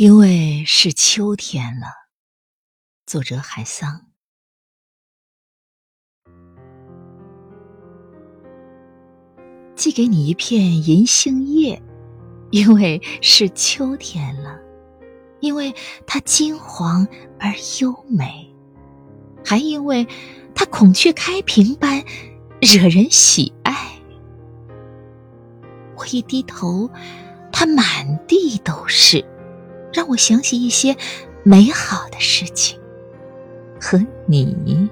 因为是秋天了。作者海桑。寄给你一片银杏叶，因为是秋天了，因为它金黄而优美，还因为它孔雀开屏般惹人喜爱。我一低头，它满地都是，让我想起一些美好的事情和你。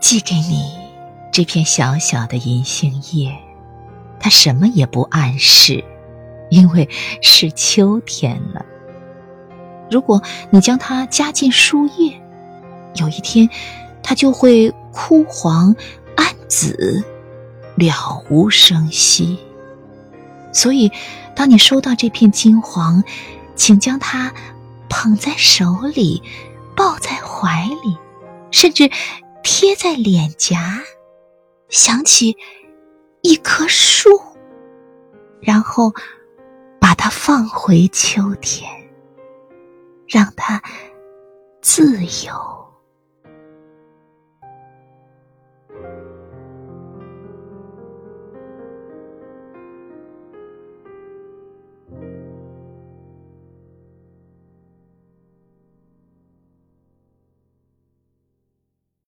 寄给你。这片小小的银杏叶，它什么也不暗示，因为是秋天了。如果你将它加进树叶，有一天它就会枯黄暗紫，了无声息。所以，当你收到这片金黄，请将它捧在手里，抱在怀里，甚至贴在脸颊。想起一棵树，然后把它放回秋天，让它自由。